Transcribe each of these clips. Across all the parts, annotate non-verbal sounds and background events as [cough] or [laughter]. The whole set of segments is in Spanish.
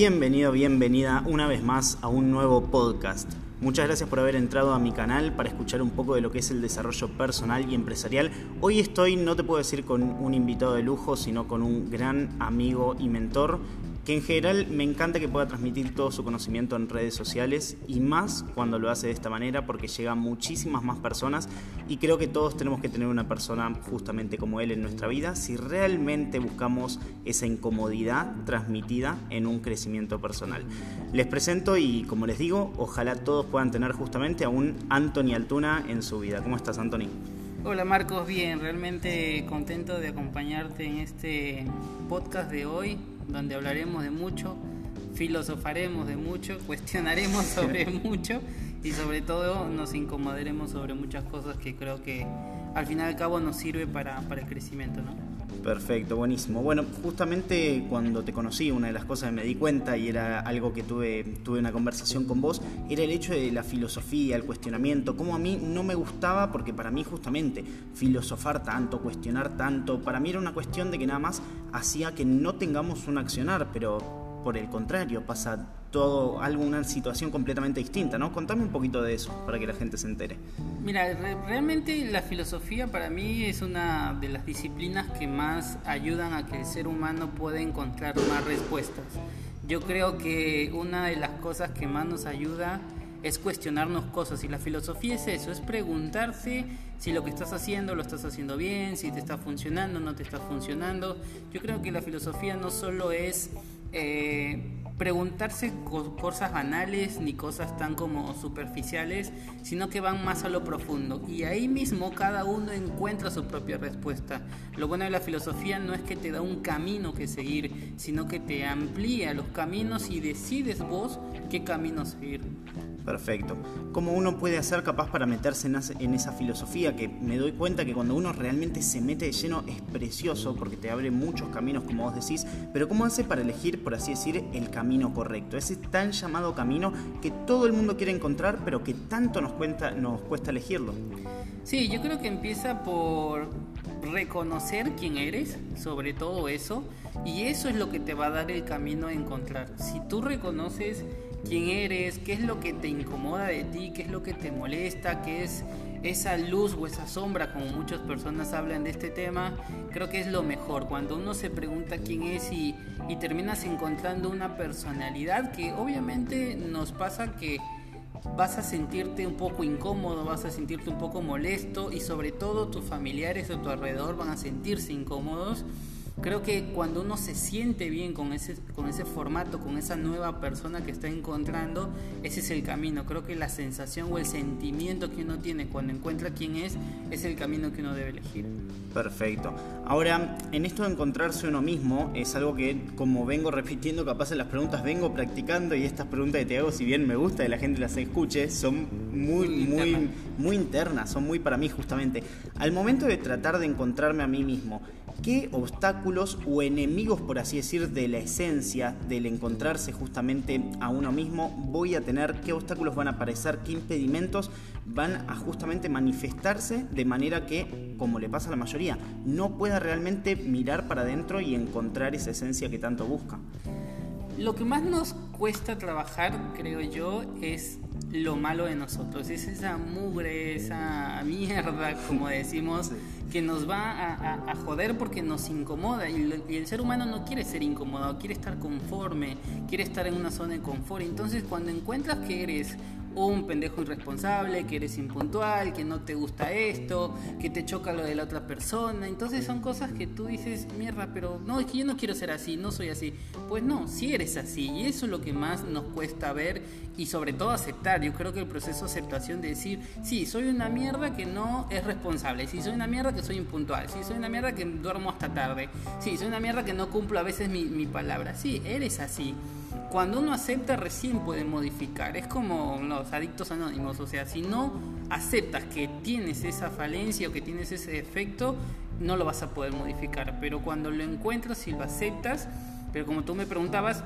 Bienvenido, bienvenida una vez más a un nuevo podcast. Muchas gracias por haber entrado a mi canal para escuchar un poco de lo que es el desarrollo personal y empresarial. Hoy estoy, no te puedo decir con un invitado de lujo, sino con un gran amigo y mentor que en general me encanta que pueda transmitir todo su conocimiento en redes sociales y más cuando lo hace de esta manera porque llega a muchísimas más personas y creo que todos tenemos que tener una persona justamente como él en nuestra vida si realmente buscamos esa incomodidad transmitida en un crecimiento personal. Les presento y como les digo, ojalá todos puedan tener justamente a un Anthony Altuna en su vida. ¿Cómo estás Anthony? Hola Marcos, bien, realmente contento de acompañarte en este podcast de hoy donde hablaremos de mucho, filosofaremos de mucho, [laughs] cuestionaremos sobre mucho y sobre todo nos incomodaremos sobre muchas cosas que creo que al final y al cabo nos sirve para, para el crecimiento, ¿no? Perfecto, buenísimo. Bueno, justamente cuando te conocí, una de las cosas que me di cuenta y era algo que tuve, tuve una conversación con vos, era el hecho de la filosofía, el cuestionamiento, como a mí no me gustaba, porque para mí justamente filosofar tanto, cuestionar tanto, para mí era una cuestión de que nada más hacía que no tengamos un accionar, pero por el contrario, pasa todo algo, una situación completamente distinta, ¿no? Contame un poquito de eso para que la gente se entere. Mira, realmente la filosofía para mí es una de las disciplinas que más ayudan a que el ser humano pueda encontrar más respuestas. Yo creo que una de las cosas que más nos ayuda es cuestionarnos cosas y la filosofía es eso, es preguntarse si lo que estás haciendo lo estás haciendo bien, si te está funcionando, no te está funcionando. Yo creo que la filosofía no solo es eh, preguntarse cosas banales ni cosas tan como superficiales, sino que van más a lo profundo. Y ahí mismo cada uno encuentra su propia respuesta. Lo bueno de la filosofía no es que te da un camino que seguir, sino que te amplía los caminos y decides vos qué camino seguir. Perfecto. ¿Cómo uno puede hacer capaz para meterse en esa filosofía? Que me doy cuenta que cuando uno realmente se mete de lleno es precioso porque te abre muchos caminos, como vos decís, pero ¿cómo hace para elegir, por así decir, el camino correcto? Ese tan llamado camino que todo el mundo quiere encontrar, pero que tanto nos, cuenta, nos cuesta elegirlo. Sí, yo creo que empieza por reconocer quién eres, sobre todo eso, y eso es lo que te va a dar el camino a encontrar. Si tú reconoces quién eres, qué es lo que te incomoda de ti, qué es lo que te molesta, qué es esa luz o esa sombra, como muchas personas hablan de este tema, creo que es lo mejor. Cuando uno se pregunta quién es y, y terminas encontrando una personalidad que obviamente nos pasa que vas a sentirte un poco incómodo, vas a sentirte un poco molesto y sobre todo tus familiares a tu alrededor van a sentirse incómodos Creo que cuando uno se siente bien con ese, con ese formato, con esa nueva persona que está encontrando, ese es el camino. Creo que la sensación o el sentimiento que uno tiene cuando encuentra quién es, es el camino que uno debe elegir. Perfecto. Ahora, en esto de encontrarse uno mismo, es algo que, como vengo repitiendo, capaz en las preguntas vengo practicando y estas preguntas que te hago, si bien me gusta que la gente las escuche, son muy, muy, muy internas, son muy para mí justamente. Al momento de tratar de encontrarme a mí mismo, ¿qué obstáculos o enemigos, por así decir, de la esencia del encontrarse justamente a uno mismo voy a tener? ¿Qué obstáculos van a aparecer? ¿Qué impedimentos van a justamente manifestarse de manera que, como le pasa a la mayoría, no pueda realmente mirar para adentro y encontrar esa esencia que tanto busca? Lo que más nos cuesta trabajar, creo yo, es lo malo de nosotros, es esa mugre, esa mierda, como decimos, que nos va a, joder porque nos incomoda. Y, y, el ser humano no quiere ser incomodado, quiere estar conforme, quiere estar en una zona de confort. Entonces cuando encuentras que eres un pendejo irresponsable, que eres impuntual, que no te gusta esto, que te choca lo de la otra persona. Entonces son cosas que tú dices, mierda, pero no, es que yo no quiero ser así, no soy así. Pues no, si eres así. Y eso es lo que más nos cuesta ver y sobre todo aceptar. Yo creo que el proceso de aceptación de decir, sí, soy una mierda que no es responsable, sí, soy una mierda que soy impuntual, sí, soy una mierda que duermo hasta tarde, sí, soy una mierda que no cumplo a veces mi palabra. Sí, eres así cuando uno acepta recién puede modificar. Es como los adictos anónimos, o sea, si no aceptas que tienes esa falencia o que tienes ese defecto, no lo vas a poder modificar. Pero cuando lo encuentras y lo aceptas, pero como tú me preguntabas,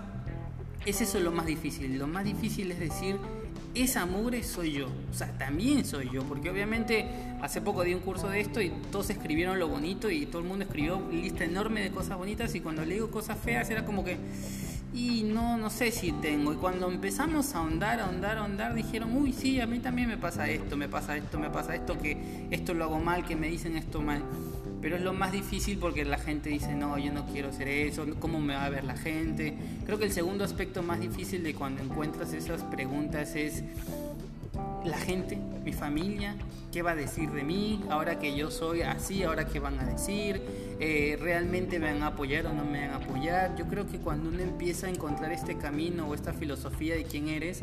es eso lo más difícil. Lo más difícil es decir, esa mugre soy yo. O sea, también soy yo. Porque obviamente hace poco di un curso de esto y todos escribieron lo bonito y todo el mundo escribió lista enorme de cosas bonitas y cuando le digo cosas feas era como que y no, no sé si tengo. Y cuando empezamos a ahondar, ahondar, ahondar, dijeron, uy, sí, a mí también me pasa esto, me pasa esto, me pasa esto, que esto lo hago mal, que me dicen esto mal. Pero es lo más difícil porque la gente dice, no, yo no quiero hacer eso, ¿cómo me va a ver la gente? Creo que el segundo aspecto más difícil de cuando encuentras esas preguntas es la gente, mi familia, qué va a decir de mí, ahora que yo soy así, ahora qué van a decir, eh, realmente me van a apoyar o no me van a apoyar. Yo creo que cuando uno empieza a encontrar este camino o esta filosofía de quién eres,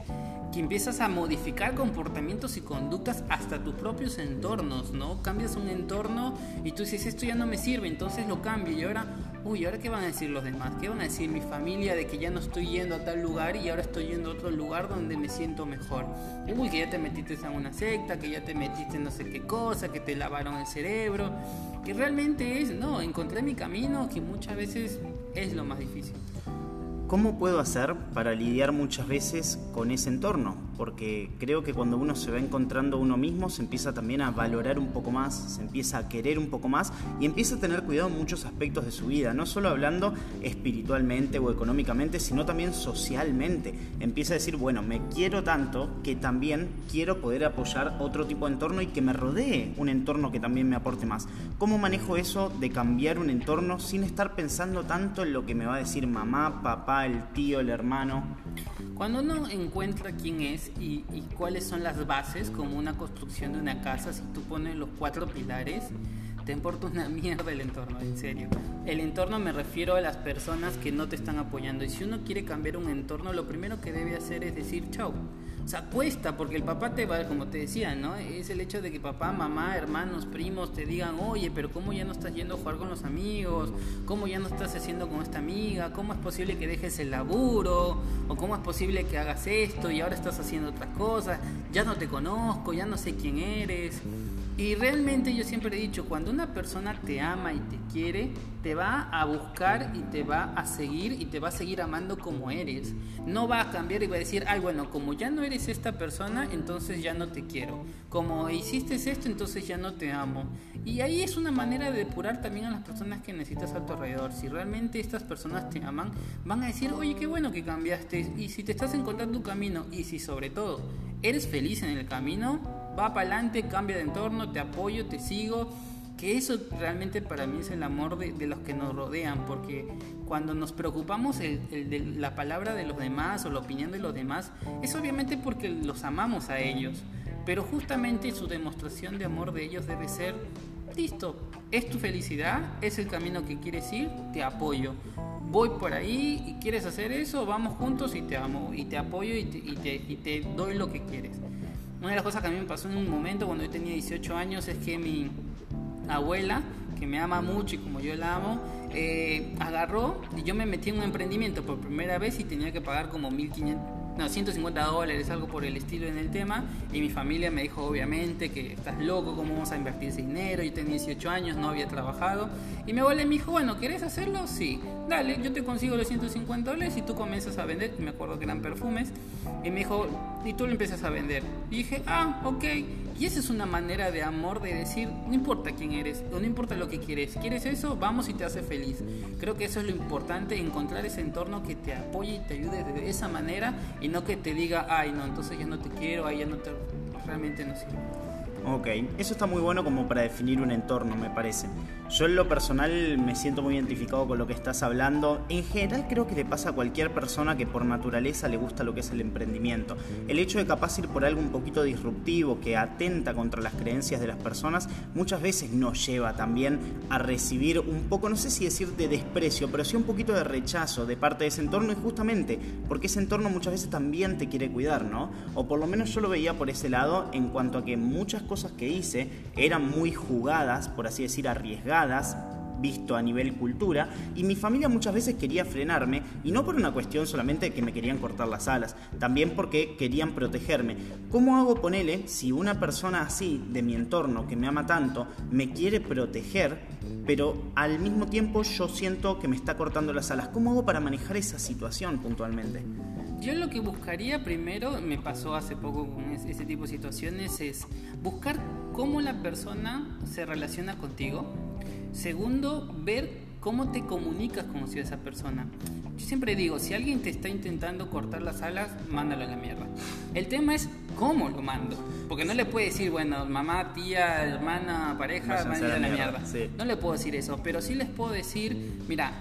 que empiezas a modificar comportamientos y conductas hasta tus propios entornos, ¿no? Cambias un entorno y tú dices, esto ya no me sirve, entonces lo cambio y ahora uy, ¿ahora qué van a decir los demás? ¿Qué van a decir mi familia de que ya no estoy yendo a tal lugar y ahora estoy yendo a otro lugar donde me siento mejor? Uy, que ya te metiste en una secta, que ya te metiste en no sé qué cosa, que te lavaron el cerebro, que realmente es, no, encontré mi camino, que muchas veces es lo más difícil. ¿Cómo puedo hacer para lidiar muchas veces con ese entorno? Porque creo que cuando uno se va encontrando uno mismo, se empieza también a valorar un poco más, se empieza a querer un poco más y empieza a tener cuidado en muchos aspectos de su vida, no solo hablando espiritualmente o económicamente, sino también socialmente. Empieza a decir, bueno, me quiero tanto que también quiero poder apoyar otro tipo de entorno y que me rodee un entorno que también me aporte más. ¿Cómo manejo eso de cambiar un entorno sin estar pensando tanto en lo que me va a decir mamá, papá, el tío, el hermano. Cuando uno encuentra quién es y, cuáles son las bases, como una construcción de una casa, si tú pones los cuatro pilares, te importa una mierda el entorno, en serio. El entorno me refiero a las personas que no te están apoyando. Y si uno quiere cambiar un entorno, lo primero que debe hacer es decir chau. O sea, cuesta, porque el papá te va, como te decía, ¿no? Es el hecho de que papá, mamá, hermanos, primos te digan, oye, pero ¿cómo ya no estás yendo a jugar con los amigos? ¿Cómo ya no estás haciendo con esta amiga? ¿Cómo es posible que dejes el laburo? ¿O cómo es posible que hagas esto y ahora estás haciendo otras cosas? Ya no te conozco, ya no sé quién eres. Y realmente yo siempre he dicho, cuando una persona te ama y te quiere, te va a buscar y te va a seguir y te va a seguir amando como eres. No va a cambiar y va a decir, ay, bueno, como ya no eres esta persona, entonces ya no te quiero. Como hiciste esto, entonces ya no te amo. Y ahí es una manera de depurar también a las personas que necesitas a tu alrededor. Si realmente estas personas te aman, van a decir, oye, qué bueno que cambiaste. Y si te estás encontrando tu camino y si sobre todo eres feliz en el camino, va para adelante, cambia de entorno, te apoyo, te sigo. Que eso realmente para mí es el amor de, los que nos rodean, porque cuando nos preocupamos de la palabra de los demás o la opinión de los demás, es obviamente porque los amamos a ellos. Pero justamente su demostración de amor de ellos debe ser, listo, es tu felicidad, es el camino que quieres ir, te apoyo. Voy por ahí y quieres hacer eso, vamos juntos y te amo y te apoyo y te, y te doy lo que quieres. Una de las cosas que a mí me pasó en un momento cuando yo tenía 18 años es que mi abuela, que me ama mucho y como yo la amo, eh, agarró y yo me metí en un emprendimiento por primera vez y tenía que pagar como 1500 no, 150 dólares, algo por el estilo en el tema. Y mi familia me dijo, obviamente, que estás loco, ¿cómo vamos a invertir ese dinero? Yo tenía 18 años, no había trabajado. Y mi abuela me dijo, bueno, ¿querés hacerlo? Sí, dale, yo te consigo los 150 dólares y tú comienzas a vender. Me acuerdo que eran perfumes. Y me dijo, y tú lo empiezas a vender. Y dije, ah, ok. Y esa es una manera de amor de decir, no importa quién eres, no importa lo que quieres, quieres eso, vamos y te hace feliz. Creo que eso es lo importante, encontrar ese entorno que te apoye y te ayude de esa manera y no que te diga, ay no, entonces ya no te quiero, ay ya no te... realmente no sirve. Ok, eso está muy bueno como para definir un entorno, me parece. Yo en lo personal me siento muy identificado con lo que estás hablando. En general creo que le pasa a cualquier persona que por naturaleza le gusta lo que es el emprendimiento. El hecho de capaz ir por algo un poquito disruptivo que atenta contra las creencias de las personas muchas veces nos lleva también a recibir un poco, no sé si decir de desprecio, pero sí un poquito de rechazo de parte de ese entorno y justamente porque ese entorno muchas veces también te quiere cuidar, ¿no? O por lo menos yo lo veía por ese lado en cuanto a que muchas cosas que hice eran muy jugadas, por así decir, arriesgadas, visto a nivel cultura, y mi familia muchas veces quería frenarme, y no por una cuestión solamente de que me querían cortar las alas, también porque querían protegerme. ¿Cómo hago, ponele, si una persona así, de mi entorno, que me ama tanto, me quiere proteger, pero al mismo tiempo yo siento que me está cortando las alas? ¿Cómo hago para manejar esa situación puntualmente? Yo lo que buscaría primero, me pasó hace poco con ese tipo de situaciones, es buscar cómo la persona se relaciona contigo. Segundo, ver cómo te comunicas con esa persona. Yo siempre digo, si alguien te está intentando cortar las alas, mándalo a la mierda. El tema es cómo lo mando. Porque no le puede decir, bueno, mamá, tía, hermana, pareja, mándalo a la mierda. No le puedo decir eso, pero sí les puedo decir, mira,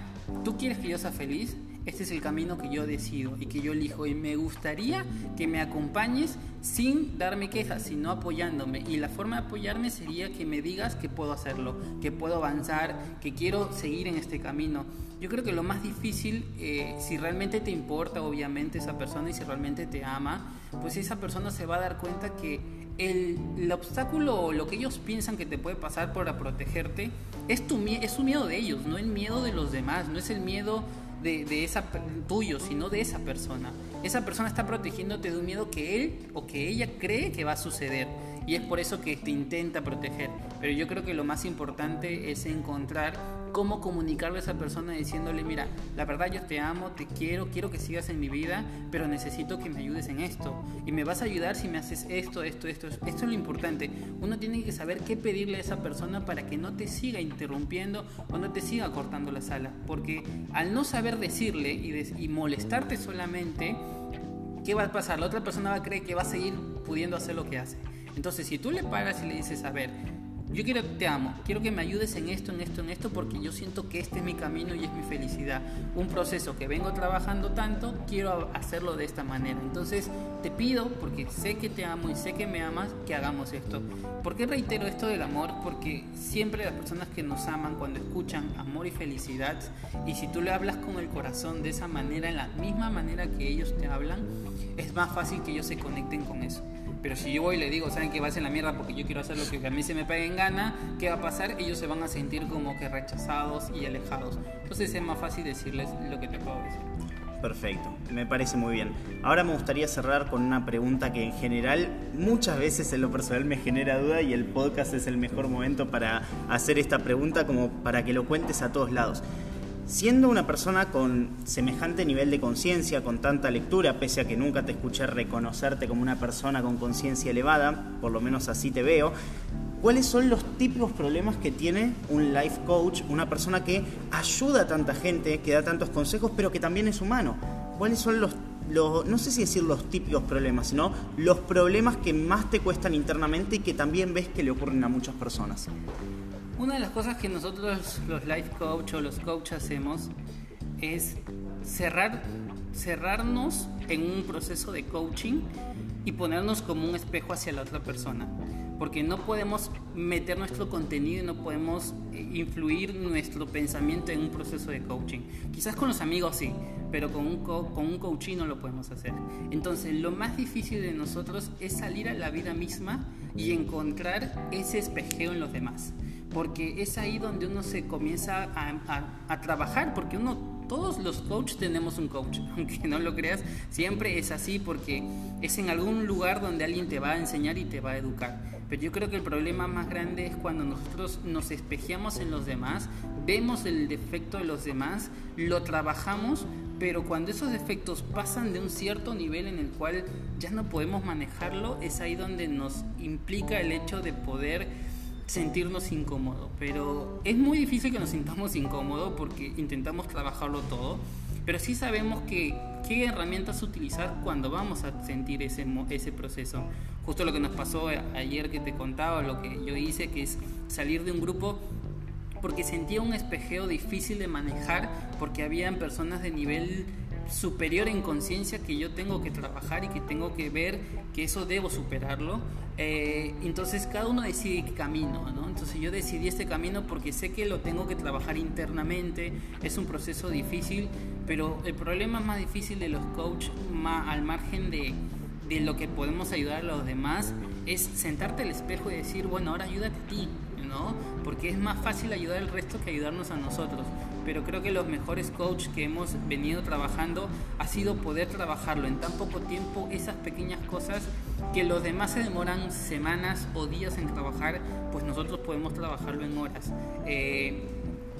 tú quieres que yo sea feliz, este es el camino que yo decido y que yo elijo y me gustaría que me acompañes sin darme quejas, sino apoyándome. Y la forma de apoyarme sería que me digas que puedo hacerlo, que puedo avanzar, que quiero seguir en este camino. Yo creo que lo más difícil, eh, si realmente te importa obviamente esa persona y si realmente te ama, pues esa persona se va a dar cuenta que el, el, obstáculo o lo que ellos piensan que te puede pasar para protegerte es, tu, es su miedo de ellos, no el miedo de los demás, no es el miedo de, de, esa tuyo, sino de esa persona. Esa persona está protegiéndote de un miedo que él o que ella cree que va a suceder y es por eso que te intenta proteger. Pero yo creo que lo más importante es encontrar cómo comunicarle a esa persona diciéndole, mira, la verdad yo te amo, te quiero, quiero que sigas en mi vida, pero necesito que me ayudes en esto. Y me vas a ayudar si me haces esto, esto, esto. Esto es lo importante. Uno tiene que saber qué pedirle a esa persona para que no te siga interrumpiendo o no te siga cortando la sala. Porque al no saber decirle y, y molestarte solamente, ¿qué va a pasar? La otra persona va a creer que va a seguir pudiendo hacer lo que hace. Entonces, si tú le paras y le dices, a ver, yo quiero, te amo, quiero que me ayudes en esto, en esto, en esto, porque yo siento que este es mi camino y es mi felicidad. Un proceso que vengo trabajando tanto, quiero hacerlo de esta manera. Entonces te pido, porque sé que te amo y sé que me amas, que hagamos esto. ¿Por qué reitero esto del amor? Porque siempre las personas que nos aman, cuando escuchan amor y felicidad, y si tú le hablas con el corazón de esa manera, en la misma manera que ellos te hablan, es más fácil que ellos se conecten con eso. Pero si yo voy y le digo, ¿saben que vas en la mierda porque yo quiero hacer lo que a mí se me pegue en gana? ¿Qué va a pasar? Ellos se van a sentir como que rechazados y alejados. Entonces es más fácil decirles lo que te puedo decir. Perfecto, me parece muy bien. Ahora me gustaría cerrar con una pregunta que en general muchas veces en lo personal me genera duda y el podcast es el mejor momento para hacer esta pregunta como para que lo cuentes a todos lados. Siendo una persona con semejante nivel de conciencia, con tanta lectura, pese a que nunca te escuché reconocerte como una persona con conciencia elevada, por lo menos así te veo, ¿cuáles son los típicos problemas que tiene un life coach, una persona que ayuda a tanta gente, que da tantos consejos, pero que también es humano? ¿Cuáles son los, los no sé si decir los típicos problemas, sino los problemas que más te cuestan internamente y que también ves que le ocurren a muchas personas? Una de las cosas que nosotros los life coach o los coach hacemos es cerrar, cerrarnos en un proceso de coaching y ponernos como un espejo hacia la otra persona. Porque no podemos meter nuestro contenido y no podemos eh, influir nuestro pensamiento en un proceso de coaching. Quizás con los amigos sí, pero con un, con un coaching no lo podemos hacer. Entonces, lo más difícil de nosotros es salir a la vida misma y encontrar ese espejeo en los demás porque es ahí donde uno se comienza a, trabajar, porque uno, todos los coaches tenemos un coach, [laughs] aunque no lo creas, siempre es así porque es en algún lugar donde alguien te va a enseñar y te va a educar. Pero yo creo que el problema más grande es cuando nosotros nos espejeamos en los demás, vemos el defecto de los demás, lo trabajamos, pero cuando esos defectos pasan de un cierto nivel en el cual ya no podemos manejarlo, es ahí donde nos implica el hecho de poder sentirnos incómodos, pero es muy difícil que nos sintamos incómodos porque intentamos trabajarlo todo, pero sí sabemos que qué herramientas utilizar cuando vamos a sentir ese, ese proceso. Justo lo que nos pasó ayer que te contaba, lo que yo hice, que es salir de un grupo porque sentía un espejeo difícil de manejar, porque habían personas de nivel superior en conciencia que yo tengo que trabajar y que tengo que ver que eso debo superarlo. Eh, entonces cada uno decide qué camino, ¿no? Entonces yo decidí este camino porque sé que lo tengo que trabajar internamente, es un proceso difícil, pero el problema más difícil de los coaches, al margen de, lo que podemos ayudar a los demás, es sentarte al espejo y decir, bueno, ahora ayúdate a ti, ¿no? Porque es más fácil ayudar al resto que ayudarnos a nosotros pero creo que los mejores coaches que hemos venido trabajando ha sido poder trabajarlo en tan poco tiempo, esas pequeñas cosas que los demás se demoran semanas o días en trabajar, pues nosotros podemos trabajarlo en horas. Eh,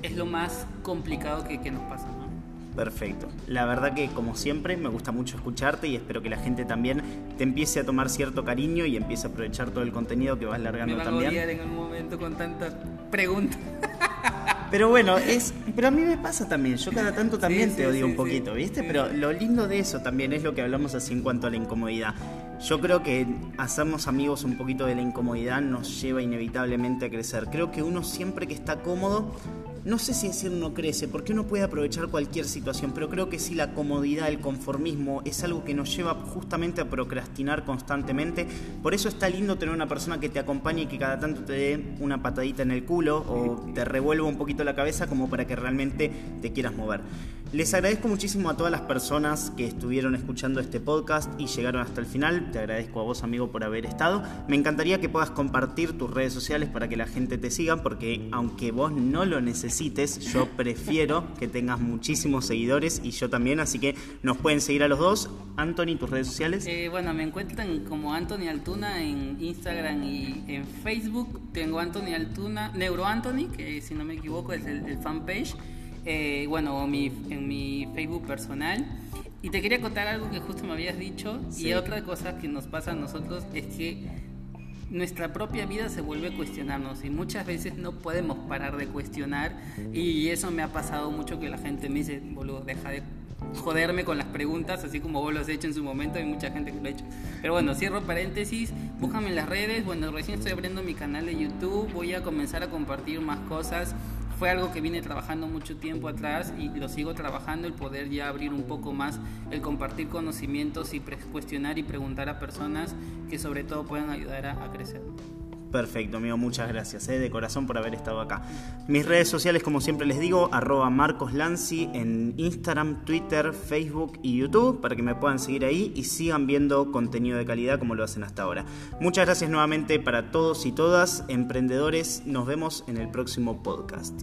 es lo más complicado que, que nos pasa. ¿no? Perfecto. La verdad que como siempre me gusta mucho escucharte y espero que la gente también te empiece a tomar cierto cariño y empiece a aprovechar todo el contenido que vas largando me también. A en un momento con tantas preguntas. [laughs] Pero bueno, es. Pero a mí me pasa también. Yo cada tanto también Sí, te sí, odio sí, un poquito. ¿viste? Pero lo lindo de eso también es lo que hablamos así en cuanto a la incomodidad. Yo creo que hacernos amigos un poquito de la incomodidad nos lleva inevitablemente a crecer. Creo que uno siempre que está cómodo, no sé si decir no crece, porque uno puede aprovechar cualquier situación, pero creo que sí la comodidad, el conformismo es algo que nos lleva justamente a procrastinar constantemente. Por eso está lindo tener una persona que te acompañe y que cada tanto te dé una patadita en el culo o te revuelva un poquito la cabeza como para que realmente te quieras mover. Les agradezco muchísimo a todas las personas que estuvieron escuchando este podcast y llegaron hasta el final. Te agradezco a vos, amigo, por haber estado. Me encantaría que puedas compartir tus redes sociales para que la gente te siga, porque aunque vos no lo necesites, yo [laughs] prefiero que tengas muchísimos seguidores y yo también. Así que nos pueden seguir a los dos. Anthony, tus redes sociales. Eh, bueno, me encuentran como Anthony Altuna en Instagram y en Facebook. Tengo Anthony Altuna, Neuro Anthony, que si no me equivoco es el, el fanpage. Eh, bueno, mi, en mi Facebook personal. Y te quería contar algo que justo me habías dicho. Sí. Y otra cosa que nos pasa a nosotros es que nuestra propia vida se vuelve a cuestionarnos y muchas veces no podemos parar de cuestionar y eso me ha pasado mucho que la gente me dice, boludo, deja de joderme con las preguntas, así como vos lo has hecho en su momento, hay mucha gente que lo ha hecho. Pero bueno, cierro paréntesis, búscame en las redes, bueno, recién estoy abriendo mi canal de YouTube, voy a comenzar a compartir más cosas. Fue algo que vine trabajando mucho tiempo atrás y lo sigo trabajando, el poder ya abrir un poco más, el compartir conocimientos y cuestionar y preguntar a personas que sobre todo puedan ayudar a, a crecer. Perfecto, amigo, muchas gracias eh, de corazón por haber estado acá. Mis redes sociales, como siempre les digo, arroba Marcos Lanzi en Instagram, Twitter, Facebook y YouTube para que me puedan seguir ahí y sigan viendo contenido de calidad como lo hacen hasta ahora. Muchas gracias nuevamente para todos y todas, emprendedores. Nos vemos en el próximo podcast.